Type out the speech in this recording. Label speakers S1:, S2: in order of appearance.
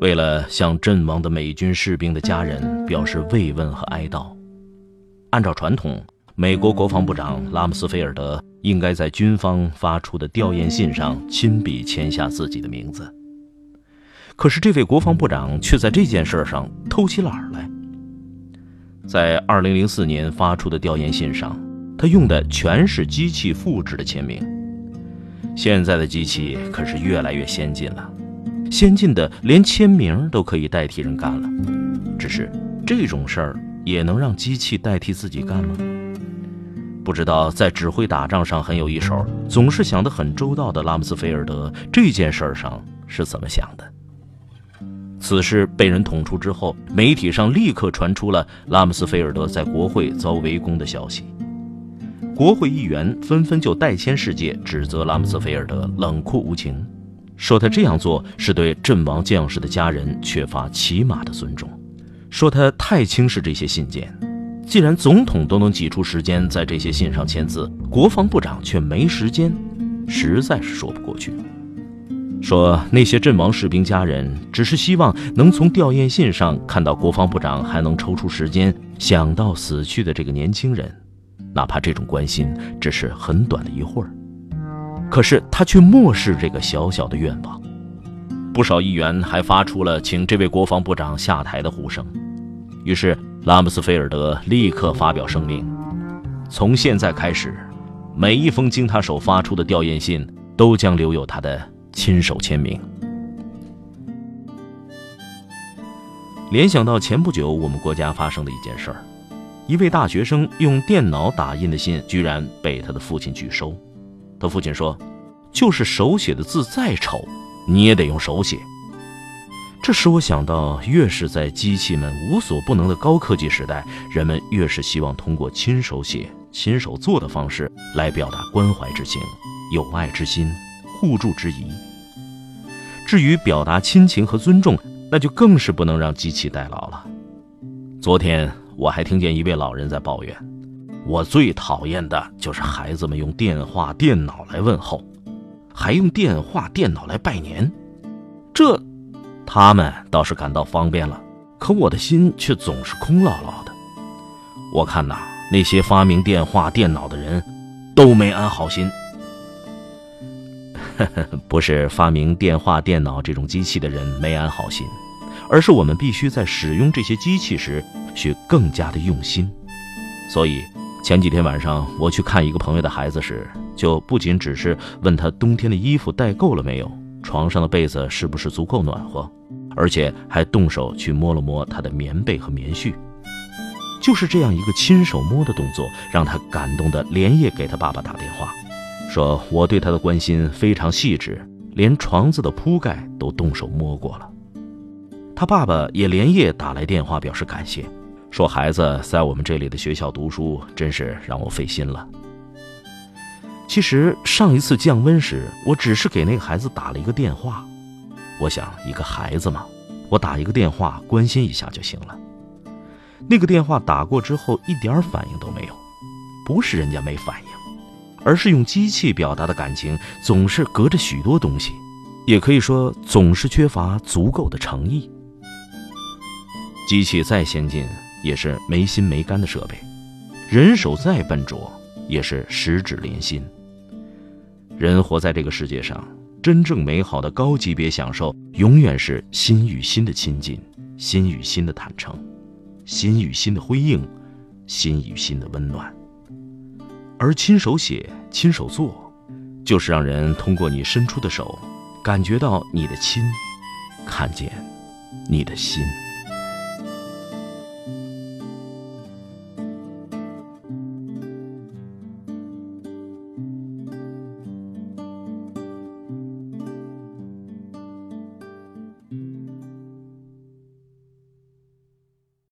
S1: 为了向阵亡的美军士兵的家人表示慰问和哀悼，按照传统，美国国防部长拉姆斯菲尔德应该在军方发出的吊唁信上亲笔签下自己的名字。可是，这位国防部长却在这件事上偷起懒来。在2004年发出的吊唁信上，他用的全是机器复制的签名。现在的机器可是越来越先进了，先进的连签名都可以代替人干了。只是这种事儿也能让机器代替自己干吗？不知道在指挥打仗上很有一手、总是想得很周到的拉姆斯菲尔德这件事儿上是怎么想的？此事被人捅出之后，媒体上立刻传出了拉姆斯菲尔德在国会遭围攻的消息。国会议员纷纷就代签世界指责拉姆斯菲尔德冷酷无情，说他这样做是对阵亡将士的家人缺乏起码的尊重，说他太轻视这些信件。既然总统都能挤出时间在这些信上签字，国防部长却没时间，实在是说不过去。说那些阵亡士兵家人只是希望能从吊唁信上看到国防部长还能抽出时间想到死去的这个年轻人。哪怕这种关心只是很短的一会儿，可是他却漠视这个小小的愿望。不少议员还发出了请这位国防部长下台的呼声。于是拉姆斯菲尔德立刻发表声明：从现在开始，每一封经他手发出的吊唁信都将留有他的亲手签名。联想到前不久我们国家发生的一件事儿。一位大学生用电脑打印的信，居然被他的父亲拒收。他父亲说：“就是手写的字再丑，你也得用手写。”这使我想到，越是在机器们无所不能的高科技时代，人们越是希望通过亲手写、亲手做的方式来表达关怀之情、友爱之心、互助之谊。至于表达亲情和尊重，那就更是不能让机器代劳了。昨天。我还听见一位老人在抱怨：“我最讨厌的就是孩子们用电话、电脑来问候，还用电话、电脑来拜年。这，他们倒是感到方便了，可我的心却总是空落落的。我看呐，那些发明电话、电脑的人，都没安好心。不是发明电话、电脑这种机器的人没安好心，而是我们必须在使用这些机器时。”需更加的用心，所以前几天晚上我去看一个朋友的孩子时，就不仅只是问他冬天的衣服带够了没有，床上的被子是不是足够暖和，而且还动手去摸了摸他的棉被和棉絮。就是这样一个亲手摸的动作，让他感动的连夜给他爸爸打电话，说我对他的关心非常细致，连床子的铺盖都动手摸过了。他爸爸也连夜打来电话表示感谢。说孩子在我们这里的学校读书，真是让我费心了。其实上一次降温时，我只是给那个孩子打了一个电话。我想，一个孩子嘛，我打一个电话关心一下就行了。那个电话打过之后一点反应都没有，不是人家没反应，而是用机器表达的感情总是隔着许多东西，也可以说总是缺乏足够的诚意。机器再先进。也是没心没肝的设备，人手再笨拙，也是十指连心。人活在这个世界上，真正美好的高级别享受，永远是心与心的亲近，心与心的坦诚，心与心的辉映，心与心的温暖。而亲手写、亲手做，就是让人通过你伸出的手，感觉到你的亲，看见你的心。